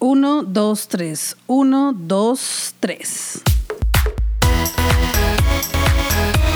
1, 2, 3. 1, 2, 3.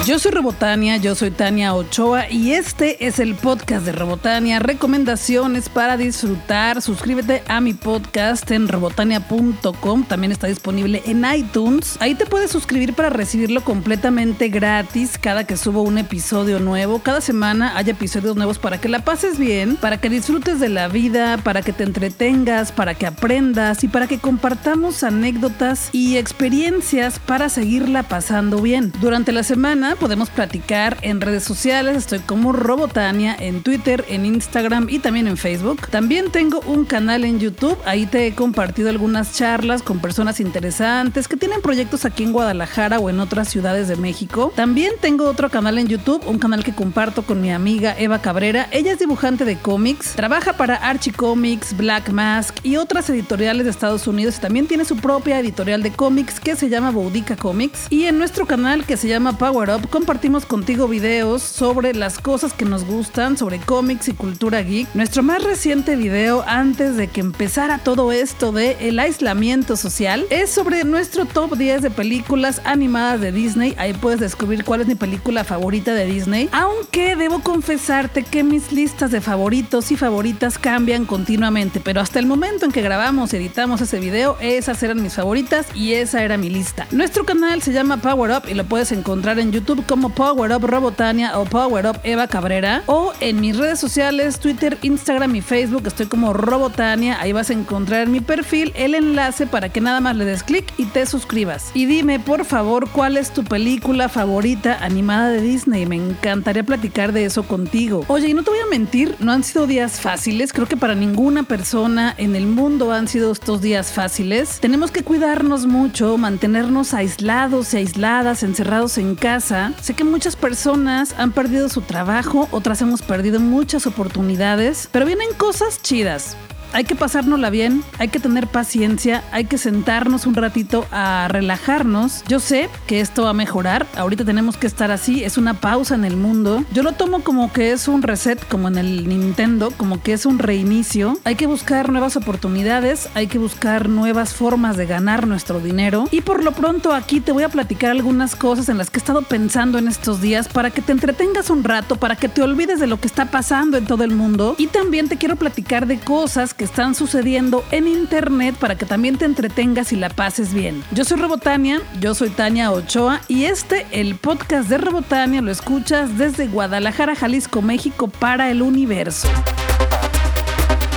Yo soy Robotania, yo soy Tania Ochoa y este es el podcast de Robotania, recomendaciones para disfrutar. Suscríbete a mi podcast en robotania.com, también está disponible en iTunes. Ahí te puedes suscribir para recibirlo completamente gratis cada que subo un episodio nuevo. Cada semana hay episodios nuevos para que la pases bien, para que disfrutes de la vida, para que te entretengas, para que aprendas y para que compartamos anécdotas y experiencias para seguirla pasando bien. Durante la semana podemos platicar en redes sociales. Estoy como Robotania en Twitter, en Instagram y también en Facebook. También tengo un canal en YouTube. Ahí te he compartido algunas charlas con personas interesantes que tienen proyectos aquí en Guadalajara o en otras ciudades de México. También tengo otro canal en YouTube, un canal que comparto con mi amiga Eva Cabrera. Ella es dibujante de cómics, trabaja para Archie Comics, Black Mask y otras editoriales de Estados Unidos. También tiene su propia editorial de cómics que se llama Boudica Comics. Y en nuestro canal que se llama Power Up compartimos contigo videos sobre las cosas que nos gustan, sobre cómics y cultura geek. Nuestro más reciente video antes de que empezara todo esto de el aislamiento social es sobre nuestro top 10 de películas animadas de Disney. Ahí puedes descubrir cuál es mi película favorita de Disney. Aunque debo confesarte que mis listas de favoritos y favoritas cambian continuamente, pero hasta el momento en que grabamos y editamos ese video, esas eran mis favoritas y esa era mi lista. Nuestro canal se llama Power Up y lo puedes encontrar en YouTube como Power Up Robotania o Power Up Eva Cabrera. O en mis redes sociales, Twitter, Instagram y Facebook, estoy como Robotania. Ahí vas a encontrar mi perfil, el enlace para que nada más le des clic y te suscribas. Y dime, por favor, cuál es tu película favorita animada de Disney. Me encantaría platicar de eso contigo. Oye, y no te voy a mentir, no han sido días fáciles. Creo que para ninguna persona en el mundo han sido estos días fáciles. Tenemos que cuidarnos mucho, mantenernos aislados y aisladas, encerrados en casa Sé que muchas personas han perdido su trabajo, otras hemos perdido muchas oportunidades, pero vienen cosas chidas hay que pasárnosla bien, hay que tener paciencia, hay que sentarnos un ratito a relajarnos. Yo sé que esto va a mejorar, ahorita tenemos que estar así, es una pausa en el mundo. Yo lo tomo como que es un reset, como en el Nintendo, como que es un reinicio. Hay que buscar nuevas oportunidades, hay que buscar nuevas formas de ganar nuestro dinero. Y por lo pronto aquí te voy a platicar algunas cosas en las que he estado pensando en estos días para que te entretengas un rato, para que te olvides de lo que está pasando en todo el mundo. Y también te quiero platicar de cosas que están sucediendo en internet para que también te entretengas y la pases bien. Yo soy Robotania, yo soy Tania Ochoa y este, el podcast de Robotania, lo escuchas desde Guadalajara, Jalisco, México para el universo.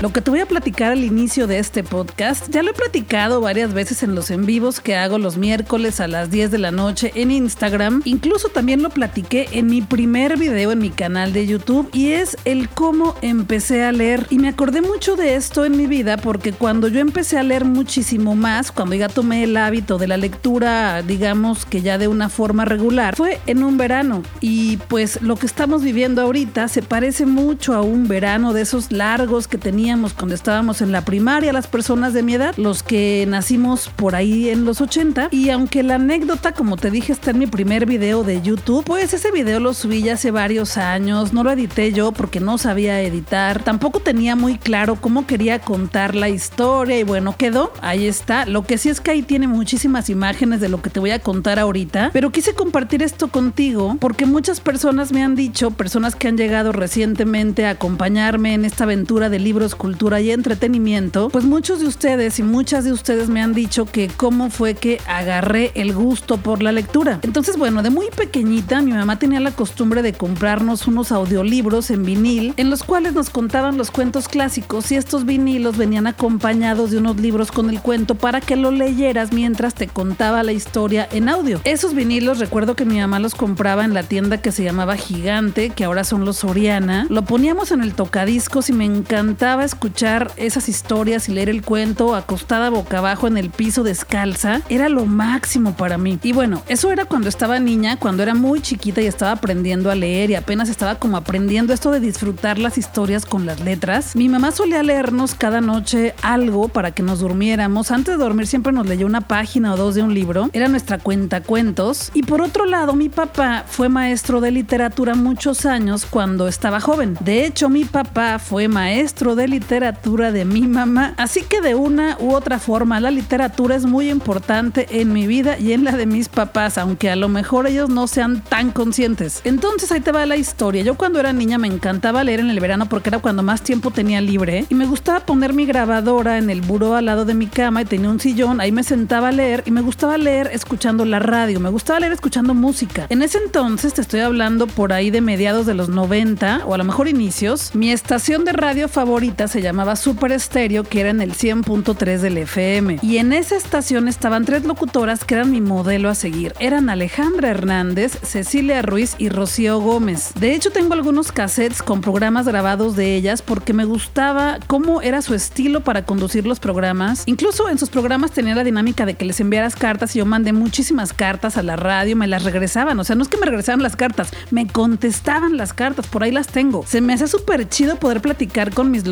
Lo que te voy a platicar al inicio de este podcast, ya lo he platicado varias veces en los en vivos que hago los miércoles a las 10 de la noche en Instagram. Incluso también lo platiqué en mi primer video en mi canal de YouTube y es el cómo empecé a leer. Y me acordé mucho de esto en mi vida porque cuando yo empecé a leer muchísimo más, cuando ya tomé el hábito de la lectura, digamos que ya de una forma regular, fue en un verano. Y pues lo que estamos viviendo ahorita se parece mucho a un verano de esos largos que tenía cuando estábamos en la primaria, las personas de mi edad, los que nacimos por ahí en los 80. Y aunque la anécdota, como te dije, está en mi primer video de YouTube, pues ese video lo subí ya hace varios años, no lo edité yo porque no sabía editar, tampoco tenía muy claro cómo quería contar la historia y bueno, quedó, ahí está. Lo que sí es que ahí tiene muchísimas imágenes de lo que te voy a contar ahorita, pero quise compartir esto contigo porque muchas personas me han dicho, personas que han llegado recientemente a acompañarme en esta aventura de libros cultura y entretenimiento, pues muchos de ustedes y muchas de ustedes me han dicho que cómo fue que agarré el gusto por la lectura. Entonces, bueno, de muy pequeñita mi mamá tenía la costumbre de comprarnos unos audiolibros en vinil en los cuales nos contaban los cuentos clásicos y estos vinilos venían acompañados de unos libros con el cuento para que lo leyeras mientras te contaba la historia en audio. Esos vinilos recuerdo que mi mamá los compraba en la tienda que se llamaba Gigante, que ahora son los Soriana. Lo poníamos en el tocadiscos y me encantaba escuchar esas historias y leer el cuento acostada boca abajo en el piso descalza era lo máximo para mí. Y bueno, eso era cuando estaba niña, cuando era muy chiquita y estaba aprendiendo a leer y apenas estaba como aprendiendo esto de disfrutar las historias con las letras. Mi mamá solía leernos cada noche algo para que nos durmiéramos. Antes de dormir siempre nos leyó una página o dos de un libro. Era nuestra cuenta cuentos. Y por otro lado, mi papá fue maestro de literatura muchos años cuando estaba joven. De hecho, mi papá fue maestro de literatura literatura de mi mamá. Así que de una u otra forma, la literatura es muy importante en mi vida y en la de mis papás, aunque a lo mejor ellos no sean tan conscientes. Entonces ahí te va la historia. Yo cuando era niña me encantaba leer en el verano porque era cuando más tiempo tenía libre y me gustaba poner mi grabadora en el buró al lado de mi cama y tenía un sillón, ahí me sentaba a leer y me gustaba leer escuchando la radio, me gustaba leer escuchando música. En ese entonces, te estoy hablando por ahí de mediados de los 90 o a lo mejor inicios, mi estación de radio favorita se llamaba Super Estéreo, que era en el 100.3 del FM. Y en esa estación estaban tres locutoras que eran mi modelo a seguir. Eran Alejandra Hernández, Cecilia Ruiz y Rocío Gómez. De hecho, tengo algunos cassettes con programas grabados de ellas porque me gustaba cómo era su estilo para conducir los programas. Incluso en sus programas tenía la dinámica de que les enviaras cartas y yo mandé muchísimas cartas a la radio, me las regresaban. O sea, no es que me regresaran las cartas, me contestaban las cartas, por ahí las tengo. Se me hace súper chido poder platicar con mis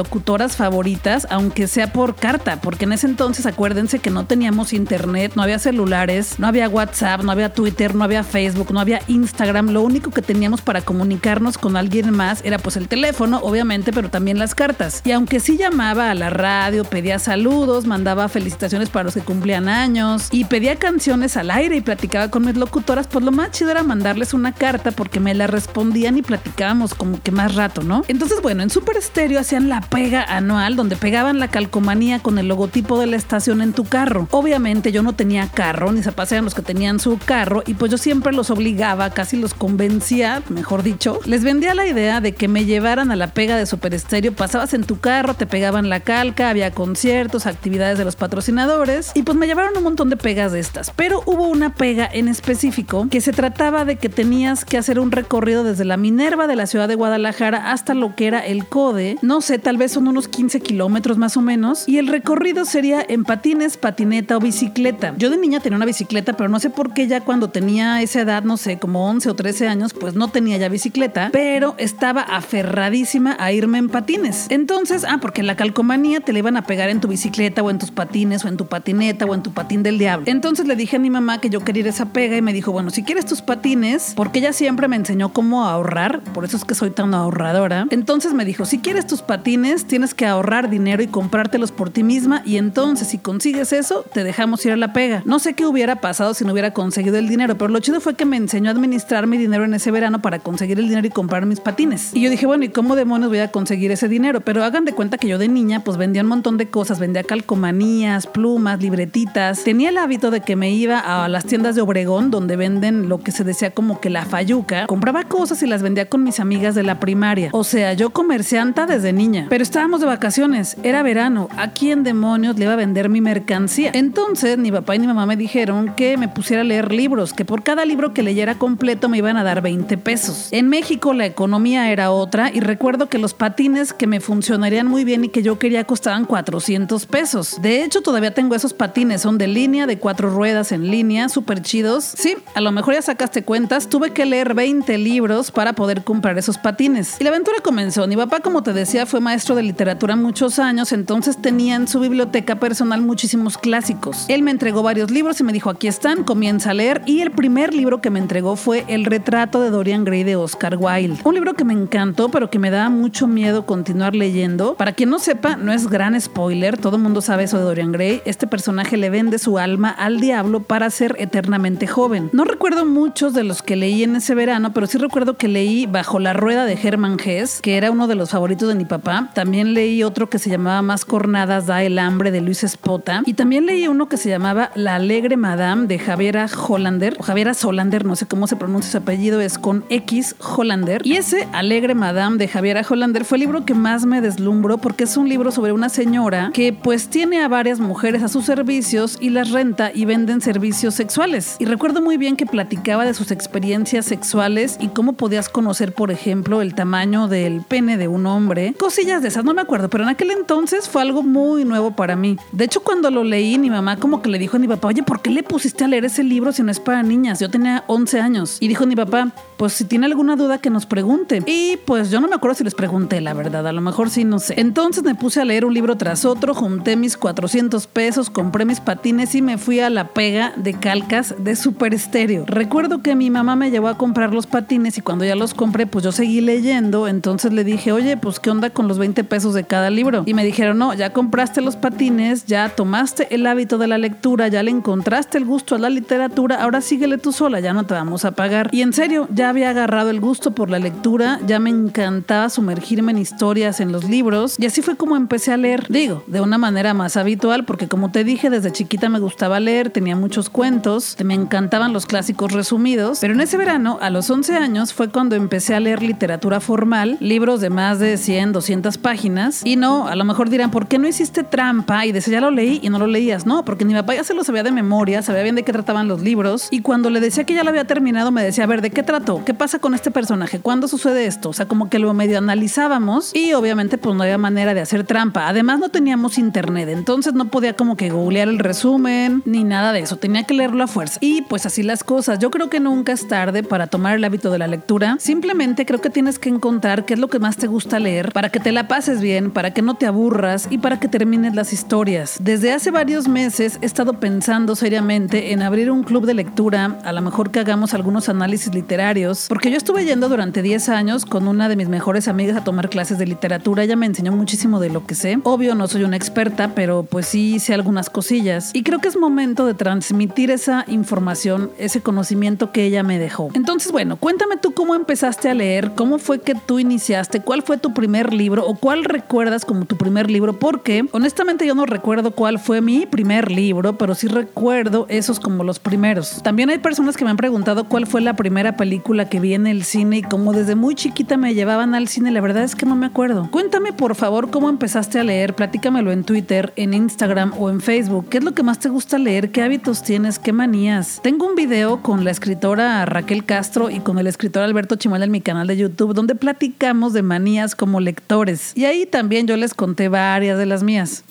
favoritas, aunque sea por carta, porque en ese entonces acuérdense que no teníamos internet, no había celulares, no había WhatsApp, no había Twitter, no había Facebook, no había Instagram. Lo único que teníamos para comunicarnos con alguien más era pues el teléfono, obviamente, pero también las cartas. Y aunque sí llamaba a la radio, pedía saludos, mandaba felicitaciones para los que cumplían años y pedía canciones al aire y platicaba con mis locutoras, pues lo más chido era mandarles una carta porque me la respondían y platicábamos como que más rato, ¿no? Entonces, bueno, en Super Estéreo hacían la pega anual donde pegaban la calcomanía con el logotipo de la estación en tu carro. Obviamente yo no tenía carro, ni se pasean los que tenían su carro y pues yo siempre los obligaba, casi los convencía, mejor dicho, les vendía la idea de que me llevaran a la pega de Super Estéreo, pasabas en tu carro, te pegaban la calca, había conciertos, actividades de los patrocinadores y pues me llevaron un montón de pegas de estas, pero hubo una pega en específico que se trataba de que tenías que hacer un recorrido desde la Minerva de la ciudad de Guadalajara hasta lo que era el CODE, no sé, tal vez son unos 15 kilómetros más o menos, y el recorrido sería en patines, patineta o bicicleta. Yo de niña tenía una bicicleta, pero no sé por qué ya cuando tenía esa edad, no sé, como 11 o 13 años, pues no tenía ya bicicleta, pero estaba aferradísima a irme en patines. Entonces, ah, porque la calcomanía te la iban a pegar en tu bicicleta o en tus patines o en tu patineta o en tu patín del diablo. Entonces le dije a mi mamá que yo quería ir a esa pega y me dijo, bueno, si quieres tus patines, porque ella siempre me enseñó cómo ahorrar, por eso es que soy tan ahorradora. Entonces me dijo, si quieres tus patines, tienes que ahorrar dinero y comprártelos por ti misma y entonces si consigues eso, te dejamos ir a la pega. No sé qué hubiera pasado si no hubiera conseguido el dinero, pero lo chido fue que me enseñó a administrar mi dinero en ese verano para conseguir el dinero y comprar mis patines. Y yo dije, bueno, ¿y cómo demonios voy a conseguir ese dinero? Pero hagan de cuenta que yo de niña pues vendía un montón de cosas, vendía calcomanías, plumas, libretitas. Tenía el hábito de que me iba a las tiendas de Obregón donde venden lo que se decía como que la fayuca. Compraba cosas y las vendía con mis amigas de la primaria. O sea, yo comercianta desde niña. Pero estábamos de vacaciones, era verano. ¿A quién demonios le iba a vender mi mercancía? Entonces, ni papá ni mamá me dijeron que me pusiera a leer libros, que por cada libro que leyera completo me iban a dar 20 pesos. En México la economía era otra y recuerdo que los patines que me funcionarían muy bien y que yo quería costaban 400 pesos. De hecho, todavía tengo esos patines, son de línea, de cuatro ruedas en línea, súper chidos. Sí, a lo mejor ya sacaste cuentas, tuve que leer 20 libros para poder comprar esos patines. Y la aventura comenzó. Mi papá, como te decía, fue maestro de literatura muchos años, entonces tenía en su biblioteca personal muchísimos clásicos. Él me entregó varios libros y me dijo, aquí están, comienza a leer. Y el primer libro que me entregó fue El retrato de Dorian Gray de Oscar Wilde. Un libro que me encantó, pero que me daba mucho miedo continuar leyendo. Para quien no sepa, no es gran spoiler, todo el mundo sabe eso de Dorian Gray. Este personaje le vende su alma al diablo para ser eternamente joven. No recuerdo muchos de los que leí en ese verano, pero sí recuerdo que leí Bajo la rueda de Hermann Hesse, que era uno de los favoritos de mi papá. También leí otro que se llamaba Más cornadas da el hambre de Luis Espota. Y también leí uno que se llamaba La alegre Madame de Javiera Hollander, o Javiera Solander, no sé cómo se pronuncia su apellido, es con X Hollander. Y ese Alegre Madame de Javiera Hollander fue el libro que más me deslumbró porque es un libro sobre una señora que pues tiene a varias mujeres a sus servicios y las renta y venden servicios sexuales. Y recuerdo muy bien que platicaba de sus experiencias sexuales y cómo podías conocer, por ejemplo, el tamaño del pene de un hombre. Cosillas de esas, no me acuerdo, pero en aquel entonces fue algo muy nuevo para mí. De hecho, cuando lo leí, mi mamá como que le dijo a mi papá, oye, ¿por qué le pusiste a leer ese libro si no es para niñas? Yo tenía 11 años. Y dijo mi papá, pues si tiene alguna duda que nos pregunte. Y pues yo no me acuerdo si les pregunté, la verdad, a lo mejor sí, no sé. Entonces me puse a leer un libro tras otro, junté mis 400 pesos, compré mis patines y me fui a la pega de calcas de Super Estéreo. Recuerdo que mi mamá me llevó a comprar los patines y cuando ya los compré, pues yo seguí leyendo, entonces le dije, oye, pues qué onda con los 20 pesos de cada libro. Y me dijeron, no, ya compraste los patines, ya tomaste el hábito de la lectura, ya le encontraste el gusto a la literatura, ahora síguele tú sola, ya no te vamos a pagar. Y en serio, ya había agarrado el gusto por la lectura, ya me encantaba sumergirme en historias en los libros y así fue como empecé a leer. Digo, de una manera más habitual, porque como te dije, desde chiquita me gustaba leer, tenía muchos cuentos, me encantaban los clásicos resumidos, pero en ese verano, a los 11 años, fue cuando empecé a leer literatura formal, libros de más de 100, 200 páginas, y no, a lo mejor dirán, ¿por qué no hiciste trampa? Y decía, ya lo leí y no lo leías. No, porque mi papá ya se lo sabía de memoria, sabía bien de qué trataban los libros, y cuando le decía que ya lo había terminado, me decía, a ver, ¿de qué trató? ¿Qué pasa con este personaje? ¿Cuándo sucede esto? O sea, como que lo medio analizábamos y obviamente pues no había manera de hacer trampa. Además no teníamos internet, entonces no podía como que googlear el resumen ni nada de eso, tenía que leerlo a fuerza. Y pues así las cosas. Yo creo que nunca es tarde para tomar el hábito de la lectura. Simplemente creo que tienes que encontrar qué es lo que más te gusta leer para que te la pases bien, para que no te aburras y para que termines las historias. Desde hace varios meses he estado pensando seriamente en abrir un club de lectura, a lo mejor que hagamos algunos análisis literarios, porque yo estuve yendo durante 10 años con una de mis mejores amigas a tomar clases de literatura. Ella me enseñó muchísimo de lo que sé. Obvio, no soy una experta, pero pues sí sé algunas cosillas. Y creo que es momento de transmitir esa información, ese conocimiento que ella me dejó. Entonces, bueno, cuéntame tú cómo empezaste a leer, cómo fue que tú iniciaste, cuál fue tu primer libro o cuál recuerdas como tu primer libro, porque honestamente yo no recuerdo cuál fue mi primer libro, pero sí recuerdo esos como los primeros. También hay personas que me han preguntado cuál fue la primera película que vi en el cine y cómo desde muy chiquita me llevaban al cine, la verdad es que no me acuerdo. Cuéntame por favor cómo empezaste a leer, platícamelo en Twitter, en Instagram o en Facebook. ¿Qué es lo que más te gusta leer? ¿Qué hábitos tienes? ¿Qué manías? Tengo un video con la escritora Raquel Castro y con el escritor Alberto Chimal en mi canal de YouTube donde platicamos de manías como lectores. Y ahí también yo les conté varias de las mías.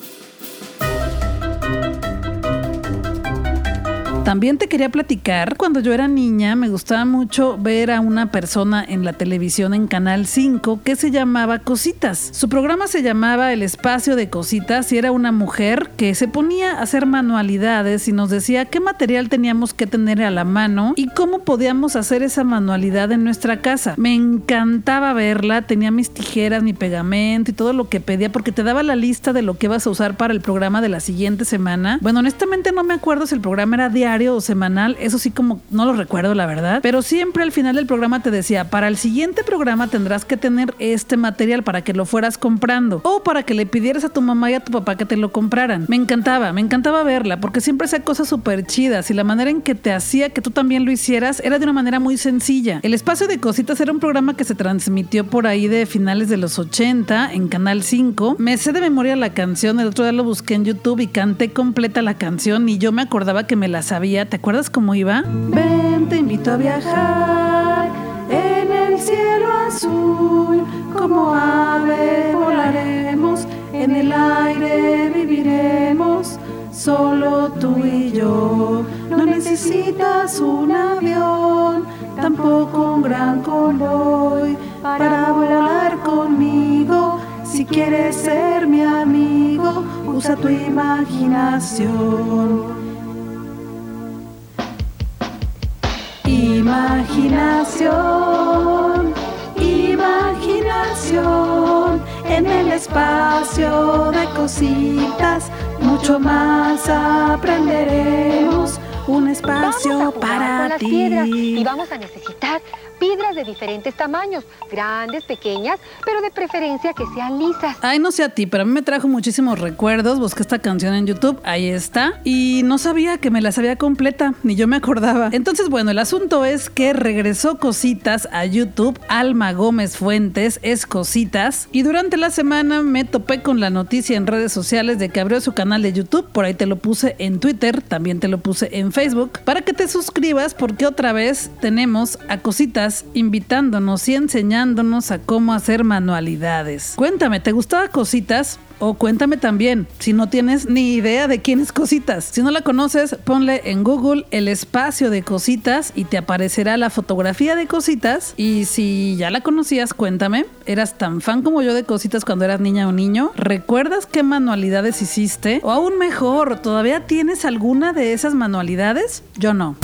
También te quería platicar, cuando yo era niña me gustaba mucho ver a una persona en la televisión en Canal 5 que se llamaba Cositas. Su programa se llamaba El Espacio de Cositas y era una mujer que se ponía a hacer manualidades y nos decía qué material teníamos que tener a la mano y cómo podíamos hacer esa manualidad en nuestra casa. Me encantaba verla, tenía mis tijeras, mi pegamento y todo lo que pedía porque te daba la lista de lo que vas a usar para el programa de la siguiente semana. Bueno, honestamente no me acuerdo si el programa era diario o semanal, eso sí como no lo recuerdo la verdad, pero siempre al final del programa te decía, para el siguiente programa tendrás que tener este material para que lo fueras comprando o para que le pidieras a tu mamá y a tu papá que te lo compraran. Me encantaba, me encantaba verla porque siempre hacía cosas súper chidas y la manera en que te hacía que tú también lo hicieras era de una manera muy sencilla. El espacio de cositas era un programa que se transmitió por ahí de finales de los 80 en Canal 5. Me sé de memoria la canción, el otro día lo busqué en YouTube y canté completa la canción y yo me acordaba que me la sabía ¿te acuerdas cómo iba? Ven, te invito a viajar en el cielo azul, como ave volaremos, en el aire viviremos, solo tú y yo. No necesitas un avión, tampoco un gran convoy para volar conmigo. Si quieres ser mi amigo, usa tu imaginación. Imaginación, imaginación, en el espacio de cositas, mucho más aprenderemos. Un espacio para ti. y vamos a necesitar piedras de diferentes tamaños, grandes, pequeñas, pero de preferencia que sean lisas. Ay, no sé a ti, pero a mí me trajo muchísimos recuerdos. Busqué esta canción en YouTube, ahí está. Y no sabía que me la sabía completa, ni yo me acordaba. Entonces, bueno, el asunto es que regresó Cositas a YouTube. Alma Gómez Fuentes es Cositas. Y durante la semana me topé con la noticia en redes sociales de que abrió su canal de YouTube. Por ahí te lo puse en Twitter, también te lo puse en Facebook. Para que te suscribas, porque otra vez tenemos a Cositas invitándonos y enseñándonos a cómo hacer manualidades. Cuéntame, ¿te gustaba Cositas? O cuéntame también, si no tienes ni idea de quién es Cositas. Si no la conoces, ponle en Google el espacio de Cositas y te aparecerá la fotografía de Cositas. Y si ya la conocías, cuéntame, ¿eras tan fan como yo de Cositas cuando eras niña o niño? ¿Recuerdas qué manualidades hiciste? O aún mejor, ¿todavía tienes alguna de esas manualidades? Yo no.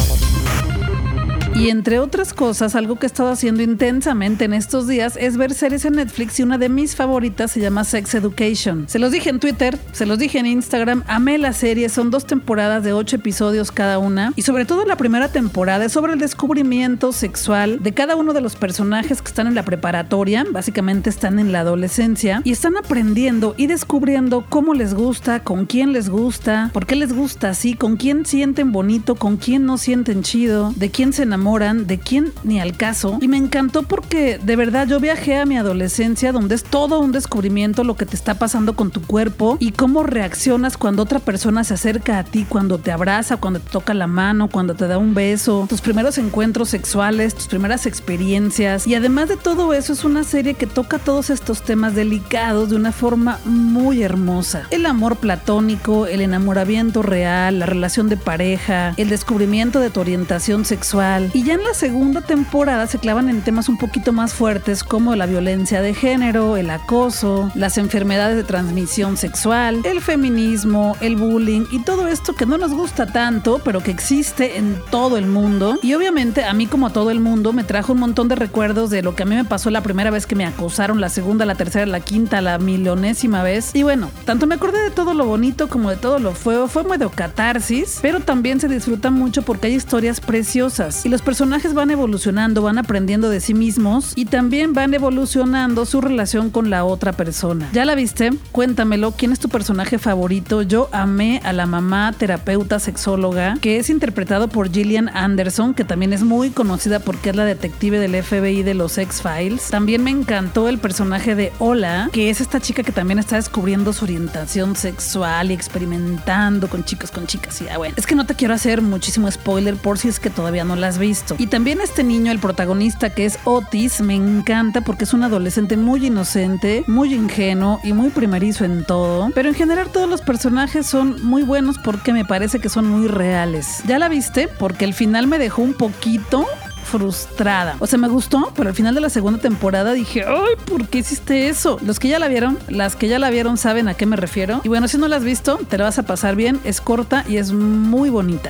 Y entre otras cosas, algo que he estado haciendo intensamente en estos días es ver series en Netflix y una de mis favoritas se llama Sex Education. Se los dije en Twitter, se los dije en Instagram, amé la serie, son dos temporadas de ocho episodios cada una y sobre todo la primera temporada es sobre el descubrimiento sexual de cada uno de los personajes que están en la preparatoria, básicamente están en la adolescencia y están aprendiendo y descubriendo cómo les gusta, con quién les gusta, por qué les gusta así, con quién sienten bonito, con quién no sienten chido, de quién se enamoran, de quién ni al caso. Y me encantó porque de verdad yo viajé a mi adolescencia donde es todo un descubrimiento lo que te está pasando con tu cuerpo y cómo reaccionas cuando otra persona se acerca a ti, cuando te abraza, cuando te toca la mano, cuando te da un beso, tus primeros encuentros sexuales, tus primeras experiencias. Y además de todo eso es una serie que toca todos estos temas delicados de una forma muy hermosa. El amor platónico, el enamoramiento real, la relación de pareja, el descubrimiento de tu orientación sexual. Y ya en la segunda temporada se clavan en temas un poquito más fuertes como la violencia de género, el acoso, las enfermedades de transmisión sexual, el feminismo, el bullying y todo esto que no nos gusta tanto, pero que existe en todo el mundo. Y obviamente a mí como a todo el mundo me trajo un montón de recuerdos de lo que a mí me pasó la primera vez que me acosaron, la segunda, la tercera, la quinta, la milionésima vez. Y bueno, tanto me acordé de todo lo bonito como de todo lo feo. Fue medio catarsis, pero también se disfruta mucho porque hay historias preciosas y los personajes van evolucionando, van aprendiendo de sí mismos y también van evolucionando su relación con la otra persona. ¿Ya la viste? Cuéntamelo, ¿quién es tu personaje favorito? Yo amé a la mamá terapeuta sexóloga que es interpretado por Gillian Anderson, que también es muy conocida porque es la detective del FBI de los X-Files. También me encantó el personaje de Ola, que es esta chica que también está descubriendo su orientación sexual y experimentando con chicos, con chicas. Y ah, bueno, es que no te quiero hacer muchísimo spoiler por si es que todavía no la has Y también este niño, el protagonista que es Otis, me encanta porque es un adolescente muy inocente, muy ingenuo y muy primerizo en todo. Pero en general todos los personajes son muy buenos porque me parece que son muy reales. ¿Ya la viste? Porque el final me dejó un poquito frustrada. O sea, me gustó, pero al final de la segunda temporada dije, ay, ¿por qué hiciste eso? Los que ya la vieron, las que ya la vieron saben a qué me refiero. Y bueno, si no la has visto, te la vas a pasar bien. Es corta y es muy bonita.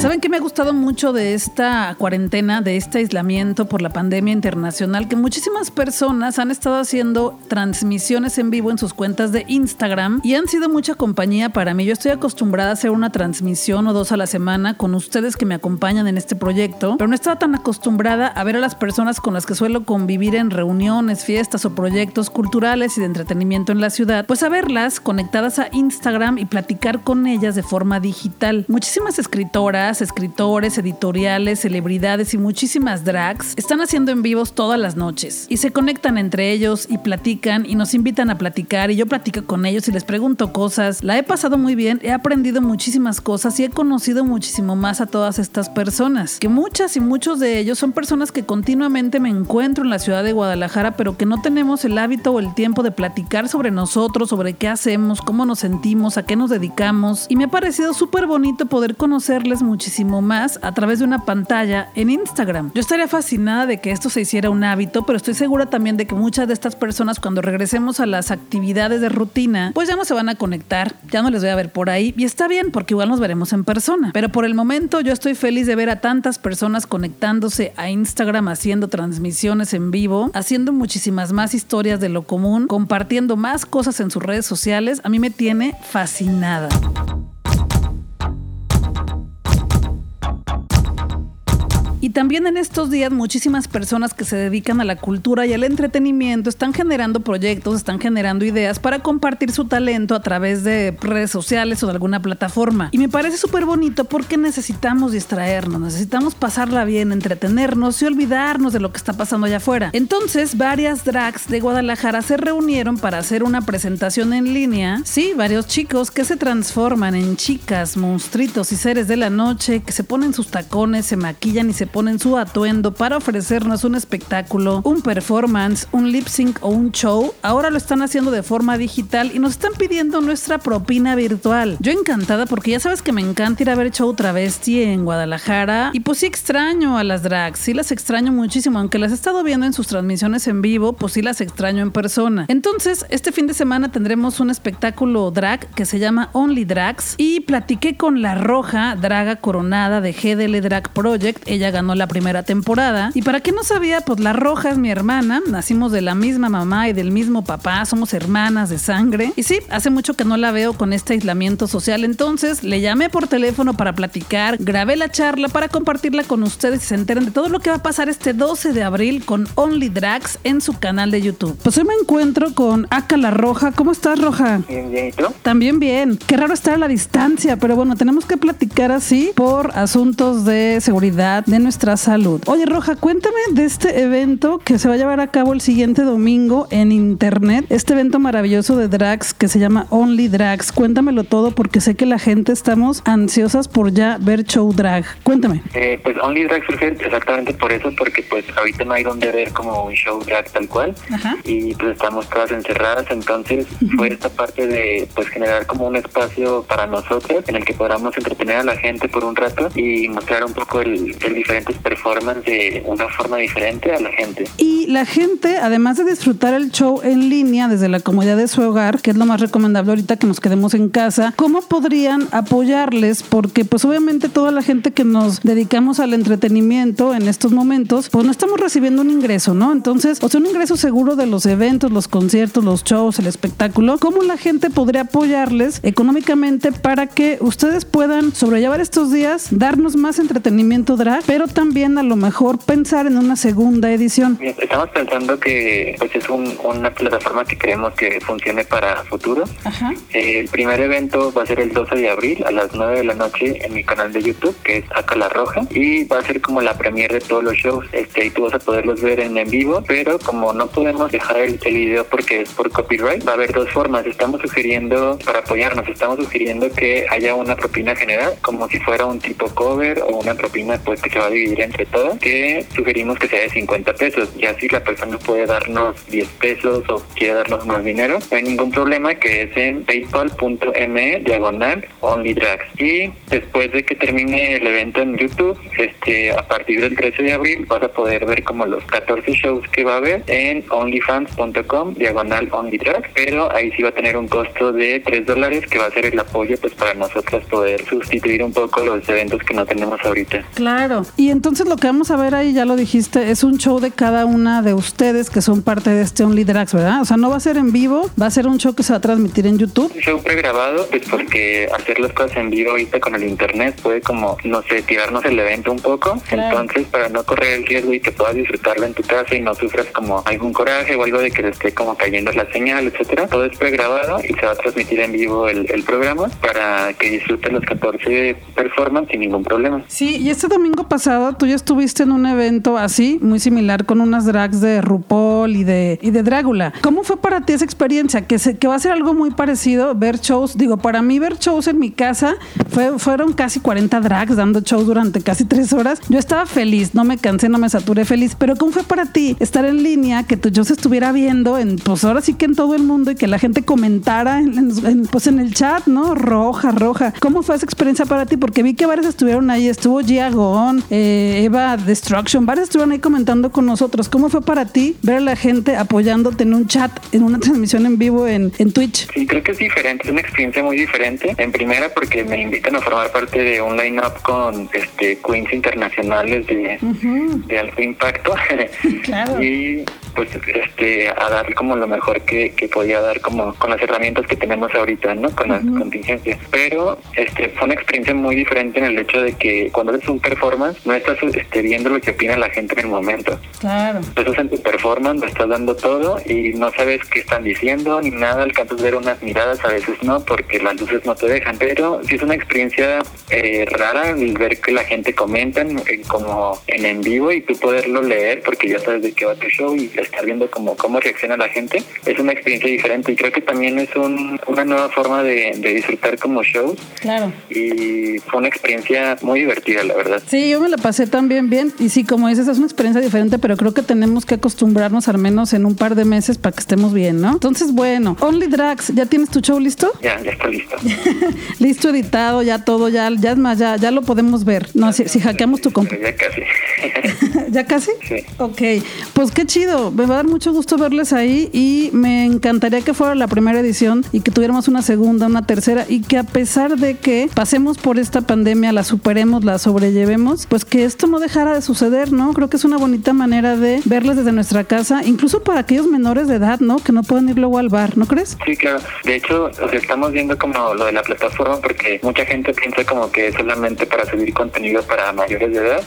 ¿Saben qué me ha gustado mucho de esta cuarentena, de este aislamiento por la pandemia internacional? Que muchísimas personas han estado haciendo transmisiones en vivo en sus cuentas de Instagram y han sido mucha compañía para mí. Yo estoy acostumbrada a hacer una transmisión o dos a la semana con ustedes que me acompañan en este proyecto, pero no estaba tan acostumbrada a ver a las personas con las que suelo convivir en reuniones, fiestas o proyectos culturales y de entretenimiento en la ciudad, pues a verlas conectadas a Instagram y platicar con ellas de forma digital. Muchísimas escritoras, escritores, editoriales, celebridades y muchísimas drags están haciendo en vivos todas las noches y se conectan entre ellos y platican y nos invitan a platicar y yo platico con ellos y les pregunto cosas. La he pasado muy bien, he aprendido muchísimas cosas y he conocido muchísimo más a todas estas personas, que muchas y muchos de ellos son personas que continuamente me encuentro en la ciudad de Guadalajara, pero que no tenemos el hábito o el tiempo de platicar sobre nosotros, sobre qué hacemos, cómo nos sentimos, a qué nos dedicamos y me ha parecido súper bonito poder conocerles mucho muchísimo más a través de una pantalla en Instagram. Yo estaría fascinada de que esto se hiciera un hábito, pero estoy segura también de que muchas de estas personas cuando regresemos a las actividades de rutina, pues ya no se van a conectar, ya no les voy a ver por ahí y está bien porque igual nos veremos en persona. Pero por el momento yo estoy feliz de ver a tantas personas conectándose a Instagram haciendo transmisiones en vivo, haciendo muchísimas más historias de lo común, compartiendo más cosas en sus redes sociales. A mí me tiene fascinada. Y también en estos días muchísimas personas que se dedican a la cultura y al entretenimiento están generando proyectos, están generando ideas para compartir su talento a través de redes sociales o de alguna plataforma. Y me parece súper bonito porque necesitamos distraernos, necesitamos pasarla bien, entretenernos y olvidarnos de lo que está pasando allá afuera. Entonces, varias drags de Guadalajara se reunieron para hacer una presentación en línea. Sí, varios chicos que se transforman en chicas, monstruitos y seres de la noche, que se ponen sus tacones, se maquillan y se ponen su atuendo para ofrecernos un espectáculo, un performance, un lip sync o un show, ahora lo están haciendo de forma digital y nos están pidiendo nuestra propina virtual. Yo encantada porque ya sabes que me encanta ir a ver show travesti en Guadalajara y pues sí extraño a las drags, sí las extraño muchísimo, aunque las he estado viendo en sus transmisiones en vivo, pues sí las extraño en persona. Entonces, este fin de semana tendremos un espectáculo drag que se llama Only Drags y platiqué con La Roja, draga coronada de GDL Drag Project, ella ganó la primera temporada y para quien no sabía, pues La Roja es mi hermana, nacimos de la misma mamá y del mismo papá, somos hermanas de sangre y sí, hace mucho que no la veo con este aislamiento social, entonces le llamé por teléfono para platicar, grabé la charla para compartirla con ustedes y se enteren de todo lo que va a pasar este 12 de abril con Only Drags en su canal de YouTube. Pues hoy me encuentro con Aka La Roja. ¿Cómo estás, Roja? Bien, bien, ¿y tú? También bien. Qué raro estar a la distancia, pero bueno, tenemos que platicar así por asuntos de seguridad de nuestra salud. Oye, Roja, cuéntame de este evento que se va a llevar a cabo el siguiente domingo en internet. Este evento maravilloso de drags que se llama Only Drags. Cuéntamelo todo porque sé que la gente estamos ansiosas por ya ver show drag. Cuéntame. Eh, pues Only Drag surge exactamente por eso, porque pues ahorita no hay donde ver como un show drag tal cual Ajá. y pues estamos todas encerradas, entonces fue esta parte de pues generar como un espacio para nosotros en el que podamos entretener a la gente por un rato y mostrar un poco el, el diferentes performances de una forma diferente a la gente. Y la gente, además de disfrutar el show en línea desde la comodidad de su hogar, que es lo más recomendable ahorita que nos quedemos en casa, ¿cómo podrían apoyarles? Porque pues obviamente toda la gente que nos dedicamos al entretenimiento en estos momentos, pues no estamos recibiendo un ingreso, ¿no? Entonces, o sea, un ingreso seguro de los eventos, los conciertos, los shows, el espectáculo. ¿Cómo la gente podría apoyarles económicamente para que ustedes puedan sobrellevar estos días, darnos más entretenimiento drag, pero también a lo mejor pensar en una segunda edición? Estamos pensando que pues es un- una plataforma que creemos que funcione para futuro. Ajá. Eh, El primer evento va a ser el 12 de abril a las 9 de la noche en mi canal de YouTube, que es Acá La Roja, y va a ser como la premier de todos los shows. Este, y tú vas a poderlos ver en, en vivo, pero como no podemos dejar el, el video porque es por copyright, va a haber dos formas. Estamos sugiriendo, para apoyarnos, estamos sugiriendo que haya una propina general, como si fuera un tipo cover o una propina pues que se va a dividir entre todos, que sugerimos que sea de 50 pesos. Ya si la persona puede darnos 10 pesos o quiere darnos más dinero, no hay ningún problema que es en paypal.me diagonal only drags. Y después de que termine el evento en YouTube, este a partir del 13 de abril vas a poder ver como los 14 shows que va a haber en onlyfans.com diagonal only drags, pero ahí sí va a tener un costo de 3 dólares que va a ser el apoyo pues para nosotros poder sustituir un poco los eventos que no tenemos ahorita. Claro. Y entonces lo que vamos a ver ahí, ya lo dijiste, es un show de cada una de ustedes que son parte de este Only Drags, ¿verdad? O sea, no va a ser en vivo, va a ser un show que se va a transmitir en YouTube. Un show pregrabado, pues porque hacer las cosas en vivo ahorita con el internet puede como, no sé, tirarnos el evento un poco. Claro. Entonces, para no correr el riesgo y que puedas disfrutarlo en tu casa y no sufras como algún coraje o algo de que te esté como cayendo la señal, etcétera, todo es pregrabado y se va a transmitir en vivo el, el programa para que disfruten los 14 performances sin ningún problema. Sí, y este domingo pasado tú ya estuviste en un evento así, muy similar con unas drags de RuPaul y de, y de Drácula. ¿Cómo fue para ti esa experiencia? Que, se, que va a ser algo muy parecido, ver shows. Digo, para mí ver shows en mi casa fue, fueron casi 40 drags dando shows durante casi tres horas. Yo estaba feliz, no me cansé, no me saturé feliz. Pero ¿cómo fue para ti estar en línea, que tu show se estuviera viendo, en, pues ahora sí que en todo el mundo y que la gente comentara en, pues en el chat, ¿no? Roja, roja. ¿Cómo fue esa experiencia para ti? Porque vi que varios estuvieron ahí, estuvo Gia eh, Eva Destruction, varios estuvieron ahí comentando con nosotros. ¿Cómo fue para ti ver a la gente apoyándote en un chat, en una transmisión en vivo en, en Twitch? Sí, creo que es diferente, es una experiencia muy diferente. En primera porque me invitan a formar parte de un line-up con este queens internacionales de, de alto impacto. Claro. y pues este a dar como lo mejor que, que podía dar como con las herramientas que tenemos ahorita, ¿no? Con las contingencias. Pero este fue una experiencia muy diferente en el hecho de que cuando haces un performance no estás este, viendo lo que opina la gente en el momento. Claro. Estás en tu performance, lo estás dando todo y no sabes qué están diciendo ni nada, alcanzas a ver unas miradas, a veces no, porque las luces no te dejan. Pero sí es una experiencia eh, rara el ver que la gente comenta en- en como en en vivo y tú poderlo leer porque ya sabes de qué va tu show y estar viendo cómo, cómo reacciona la gente, es una experiencia diferente y creo que también es un, una nueva forma de, de disfrutar como shows. Claro. Y fue una experiencia muy divertida, la verdad. Sí, yo me la pasé también bien y sí, como dices, es una experiencia diferente, pero creo que tenemos que acostumbrarnos al menos en un par de meses para que estemos bien, ¿no? Entonces, bueno, Only Drags, ¿ya tienes tu show listo? Ya, ya está listo. listo, editado, ya todo, ya, ya es más, ya, ya lo podemos ver. No, si, si hackeamos tu compu. Pero ya casi. ¿Ya casi? Sí. Ok, pues qué chido. Me va a dar mucho gusto verles ahí y me encantaría que fuera la primera edición y que tuviéramos una segunda, una tercera y que a pesar de que pasemos por esta pandemia, la superemos, la sobrellevemos, pues que esto no dejara de suceder, ¿no? Creo que es una bonita manera de verles desde nuestra casa, incluso para aquellos menores de edad, ¿no? Que no pueden ir luego al bar, ¿no crees? Sí, claro. De hecho, o sea, estamos viendo como lo de la plataforma porque mucha gente piensa como que es solamente para subir contenido para mayores de edad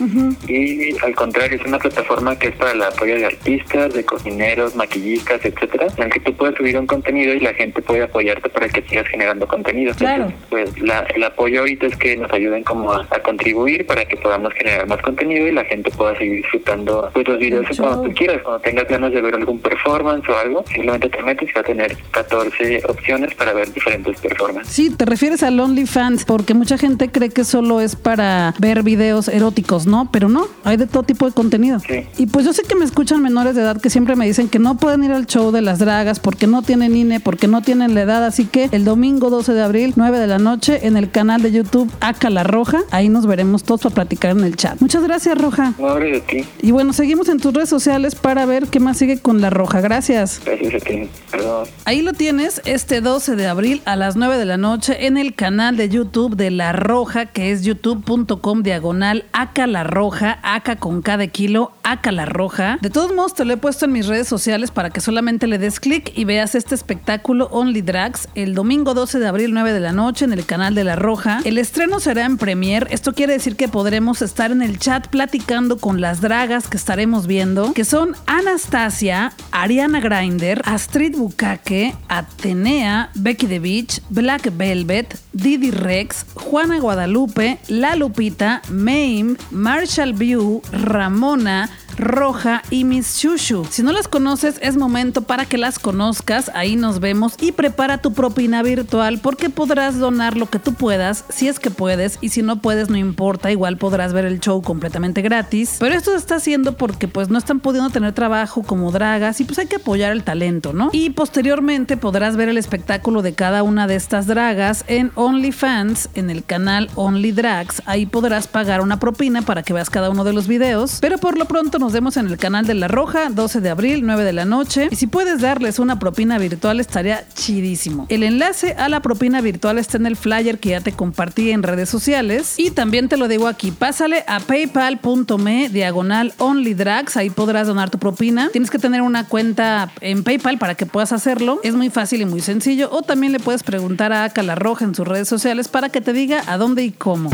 y al contrario es una plataforma que es para el apoyo de artistas, de cocineros, maquillistas, etcétera, en que tú puedes subir un contenido y la gente puede apoyarte para que sigas generando contenido. Claro. Entonces, pues la, el apoyo ahorita es que nos ayuden como a, a contribuir para que podamos generar más contenido y la gente pueda seguir disfrutando pues, los videos El cuando tú quieras, cuando tengas ganas de ver algún performance o algo, simplemente te metes y va a tener 14 opciones para ver diferentes performances. Sí, te refieres al OnlyFans, porque mucha gente cree que solo es para ver videos eróticos, ¿no? Pero no, hay de todo tipo de contenido. Sí. Y pues yo sé que me escuchan menores de edad que siempre me dicen que no pueden ir al show de las dragas porque no tienen INE, porque no tienen la edad, así que el domingo 12 de abril, 9 de la noche, en el canal de YouTube Aca la Roja, ahí nos veremos todos para platicar en el chat. Muchas gracias, Roja. No hables de ti, Y bueno, seguimos en tus redes sociales para ver qué más sigue con la Roja. Gracias. gracias a ti, perdón. Ahí lo tienes este 12 de abril a las 9 de la noche en el canal de YouTube de La Roja, que es youtube.com diagonal Aca La Roja, Aca con cada kilo, Aca La Roja. De todos modos, te lo he puesto en mis redes sociales para que solamente le des clic y veas este espectáculo Only Drags el domingo 12 de abril 9 de la noche en el canal de La Roja. El estreno será en premier. Esto quiere decir que podremos estar en el chat platicando con las dragas que estaremos viendo, que son Anastasia, Ariana Grinder, Astrid Bukake, Atenea, Becky the Beach, Black Velvet, Didi Rex, Juana Guadalupe, La Lupita, Mame, Marshall View, Ramona, Roja y Miss Shushu. Si no las conoces, es momento para que las conozcas. Ahí nos vemos y prepara tu propina virtual porque podrás donar lo que tú puedas, si es que puedes, y si no puedes, no importa, igual podrás ver el show completamente gratis. Pero esto se está haciendo porque pues no están pudiendo tener trabajo como dragas y pues hay que apoyar el talento, ¿no? Y posteriormente podrás ver el espectáculo de cada una de estas dragas en OnlyFans, en el canal Only Drags. Ahí podrás pagar una propina para que veas cada uno de los videos. Pero por lo pronto nos vemos en el canal de La Roja, 12 de abril, 9 de la noche. Y si puedes darles una propina virtual, estaría chidísimo. El enlace a la propina virtual está en el flyer que ya te compartí en redes sociales. Y también te lo digo aquí, pásale a paypal.me diagonal onlydrags. Ahí podrás donar tu propina. Tienes que tener una cuenta en PayPal para que puedas hacerlo. Es muy fácil y muy sencillo. O también le puedes preguntar a Aca La Roja en sus redes sociales para que te diga a dónde y cómo.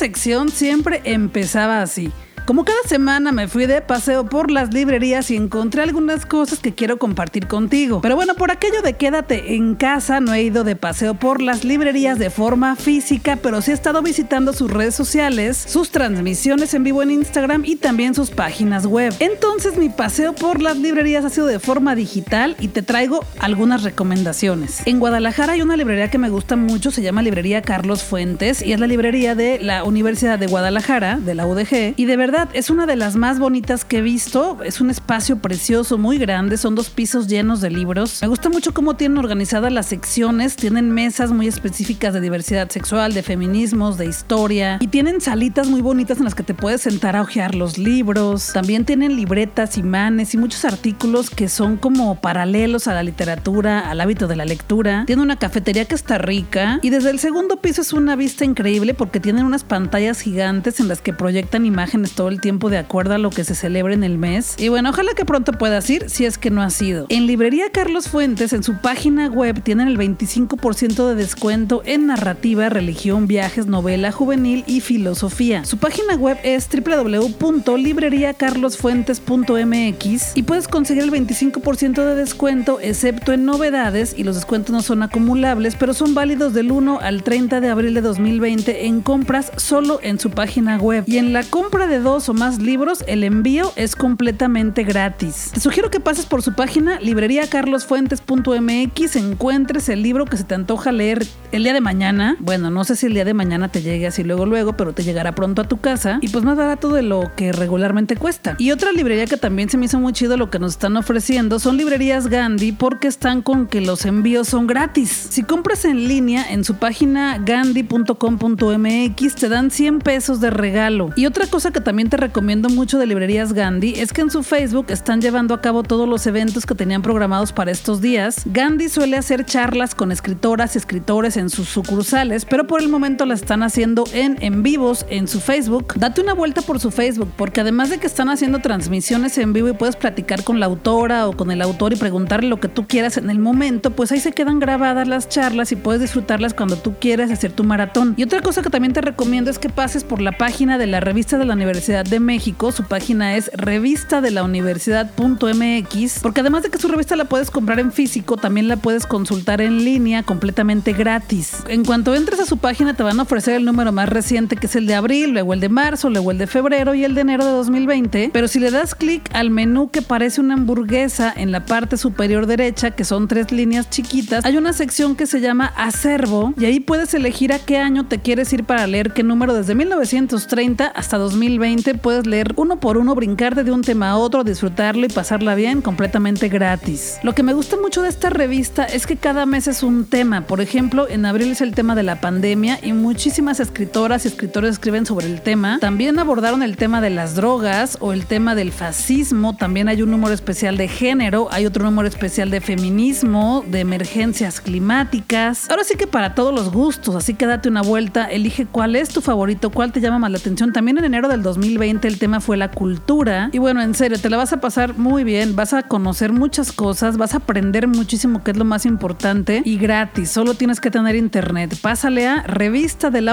Sección siempre empezaba así. Como cada semana me fui de paseo por las librerías y encontré algunas cosas que quiero compartir contigo. Pero bueno, por aquello de quédate en casa, no he ido de paseo por las librerías de forma física, pero sí he estado visitando sus redes sociales, sus transmisiones en vivo en Instagram y también sus páginas web. Entonces mi paseo por las librerías ha sido de forma digital y te traigo algunas recomendaciones. En Guadalajara hay una librería que me gusta mucho, se llama Librería Carlos Fuentes y es la librería de la Universidad de Guadalajara, de la UDG, y de verdad es una de las más bonitas que he visto. Es un espacio precioso, muy grande, son dos pisos llenos de libros. Me gusta mucho cómo tienen organizadas las secciones, tienen mesas muy específicas de diversidad sexual, de feminismos, de historia, y tienen salitas muy bonitas en las que te puedes sentar a hojear los libros. También tienen libretas, imanes y muchos artículos que son como paralelos a la literatura, al hábito de la lectura. Tiene una cafetería que está rica y desde el segundo piso es una vista increíble porque tienen unas pantallas gigantes en las que proyectan imágenes todo el tiempo de acuerdo a lo que se celebra en el mes. Y bueno, ojalá que pronto puedas ir si es que no has ido. En Librería Carlos Fuentes, en su página web, tienen el 25% de descuento en narrativa, religión, viajes, novela juvenil y filosofía. Su página web es www.libreriacarlosfuentes.mx y puedes conseguir el 25% de descuento excepto en novedades y los descuentos no son acumulables, pero son válidos del 1 al 30 de abril de 2020 en compras solo en su página web. Y en la compra de dos o más libros, el envío es completamente gratis. Te sugiero que pases por su página libreriacarlosfuentes.mx, encuentres el libro que se te antoja leer el día de mañana. Bueno, no sé si el día de mañana te llegue así luego luego, pero te llegará pronto a tu casa y pues más barato de lo que regularmente cuesta. Y otra librería que también se me hizo muy chido lo que nos están ofreciendo son librerías Gandhi porque están con que los envíos son gratis. Si compras en línea en su página gandhi.com.mx te dan 100 pesos de regalo. Y otra cosa que también te recomiendo mucho de librerías Gandhi es que en su Facebook están llevando a cabo todos los eventos que tenían programados para estos días. Gandhi suele hacer charlas con escritoras y escritores en sus sucursales, pero por el momento las están haciendo en en vivos en su Facebook. Date una vuelta por su Facebook porque además de que están haciendo transmisiones en vivo y puedes platicar con la autora o con el autor y preguntarle lo que tú quieras en el momento, pues ahí se quedan grabadas las charlas y puedes disfrutarlas cuando tú quieras hacer tu maratón. Y otra cosa que también te recomiendo es que pases por la página de la revista de la Universidad de México. Su página es revista de la universidad.mx, porque además de que su revista la puedes comprar en físico, también la puedes consultar en línea completamente gratis. En cuanto entres a su página te van a ofrecer el número más reciente que es el de abril, luego el de marzo, luego el de febrero y el de enero de 2020. Pero si le das clic al menú que parece una hamburguesa en la parte superior derecha, que son tres líneas chiquitas, hay una sección que se llama acervo y ahí puedes elegir a qué año te quieres ir para leer qué número desde 1930 hasta 2020 puedes leer uno por uno, brincarte de un tema a otro, disfrutarlo y pasarla bien completamente gratis. Lo que me gusta mucho de esta revista es que cada mes es un tema. Por ejemplo, en abril es el tema de la pandemia y muchísimas escritoras y escritores escriben sobre el tema. También abordaron el tema de las drogas o el tema del fascismo. También hay un número especial de género, hay otro número especial de feminismo, de emergencias climáticas. Ahora sí que para todos los gustos, así que date una vuelta, elige cuál es tu favorito, cuál te llama más la atención. También en enero del 2020 el tema fue la cultura. Y bueno, en serio, te la vas a pasar muy bien, vas a conocer muchas cosas, vas a aprender muchísimo, que es lo más importante, y gratis. Solo tienes que tener internet. Pásale a revista de la.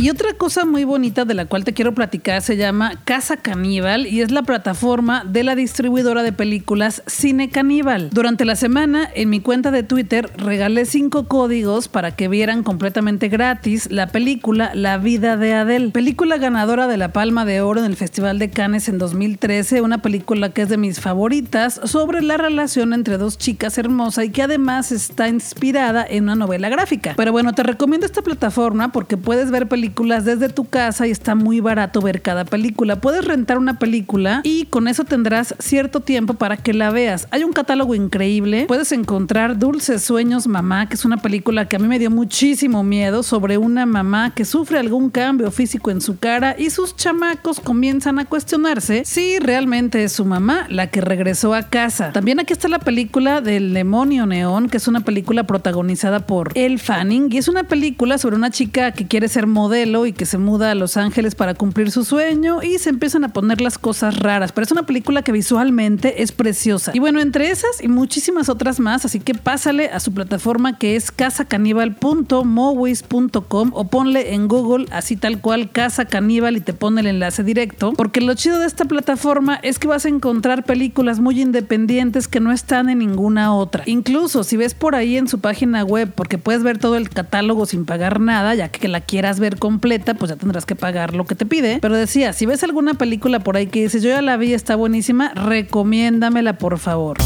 Y otra cosa muy bonita de la cual te quiero platicar se llama Casa Caníbal y es la plataforma de la distribuidora de películas Cine Caníbal. Durante la semana en mi cuenta de Twitter regalé cinco códigos para que vieran completamente gratis la película La vida de Adele, película ganadora de la Palma de Oro en el Festival de Cannes en 2013, una película que es de mis favoritas sobre la relación entre dos chicas hermosas y que además está inspirada en una novela gráfica. Pero bueno, te recomiendo esta plataforma porque puedes ver películas desde tu casa y está muy barato ver cada película. Puedes rentar una película y con eso tendrás cierto tiempo para que la veas. Hay un catálogo increíble. Puedes encontrar Dulces Sueños Mamá, que es una película que a mí me dio muchísimo miedo sobre una mamá que sufre algún cambio físico en su cara y sus chamacos comienzan a cuestionarse si realmente es su mamá la que regresó a casa. También aquí está la película del demonio neón, que es una película protagonizada por Elle Fanning y es una película sobre una chica que quiere ser modelo y que se muda a Los Ángeles para cumplir su sueño y se empiezan a poner las cosas raras. Pero es una película que visualmente es preciosa. Y bueno, entre esas y muchísimas otras más, así que pásale a su plataforma que es casacaníbal.movies.com o ponle en Google así tal cual Casa Caníbal y te pone el enlace directo. Porque lo chido de esta plataforma es que vas a encontrar películas muy independientes que no están en ninguna otra. Incluso si ves por ahí en su página web, porque puedes ver todo el catálogo sin pagar nada, ya que la quieras ver completa, pues ya tendrás que pagar lo que te pide. Pero decía, si ves alguna película por ahí que dices, yo ya la vi, está buenísima, recomiéndamela por favor.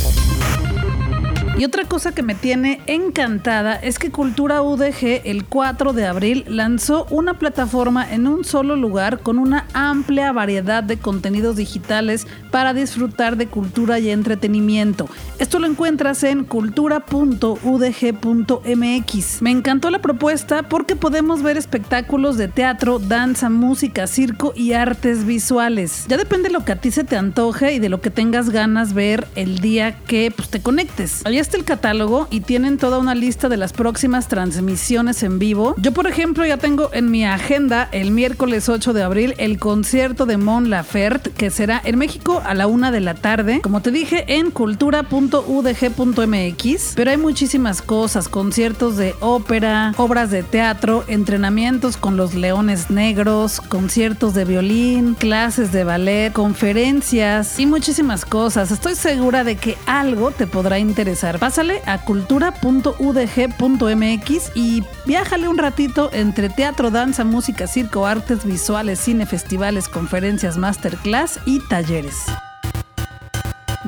Y otra cosa que me tiene encantada es que Cultura UDG el 4 de abril lanzó una plataforma en un solo lugar con una amplia variedad de contenidos digitales para disfrutar de cultura y entretenimiento. Esto lo encuentras en cultura.udg.mx. Me encantó la propuesta porque podemos ver espectáculos de teatro, danza, música, circo y artes visuales. Ya depende de lo que a ti se te antoje y de lo que tengas ganas ver el día que pues, te conectes. Está el catálogo y tienen toda una lista de las próximas transmisiones en vivo. Yo, por ejemplo, ya tengo en mi agenda el miércoles 8 de abril el concierto de Mon Laferte, que será en México a la una de la tarde. Como te dije, en cultura.udg.mx. Pero hay muchísimas cosas: conciertos de ópera, obras de teatro, entrenamientos con los leones negros, conciertos de violín, clases de ballet, conferencias y muchísimas cosas. Estoy segura de que algo te podrá interesar. Pásale a cultura.udg.mx y viájale un ratito entre teatro, danza, música, circo, artes visuales, cine, festivales, conferencias, masterclass y talleres.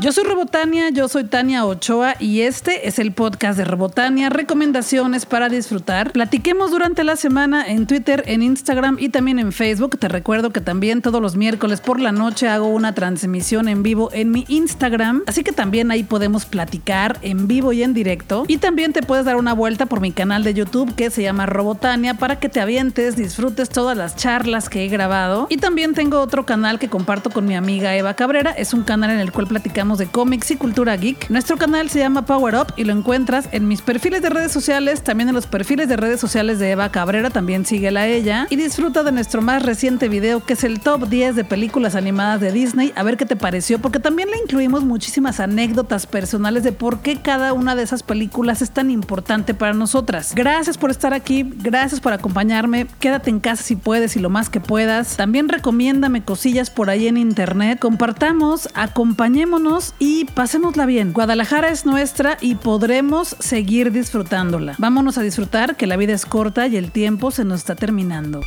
Yo soy Robotania, yo soy Tania Ochoa y este es el podcast de Robotania, recomendaciones para disfrutar. Platiquemos durante la semana en Twitter, en Instagram y también en Facebook. Te recuerdo que también todos los miércoles por la noche hago una transmisión en vivo en mi Instagram, así que también ahí podemos platicar en vivo y en directo. Y también te puedes dar una vuelta por mi canal de YouTube que se llama Robotania para que te avientes, disfrutes todas las charlas que he grabado. Y también tengo otro canal que comparto con mi amiga Eva Cabrera, es un canal en el cual platicamos de cómics y cultura geek. Nuestro canal se llama Power Up y lo encuentras en mis perfiles de redes sociales, también en los perfiles de redes sociales de Eva Cabrera, también síguela a ella y disfruta de nuestro más reciente video que es el top 10 de películas animadas de Disney, a ver qué te pareció, porque también le incluimos muchísimas anécdotas personales de por qué cada una de esas películas es tan importante para nosotras. Gracias por estar aquí, gracias por acompañarme, quédate en casa si puedes y lo más que puedas. También recomiéndame cosillas por ahí en internet, compartamos, acompañémonos y pasémosla bien. Guadalajara es nuestra y podremos seguir disfrutándola. Vámonos a disfrutar que la vida es corta y el tiempo se nos está terminando.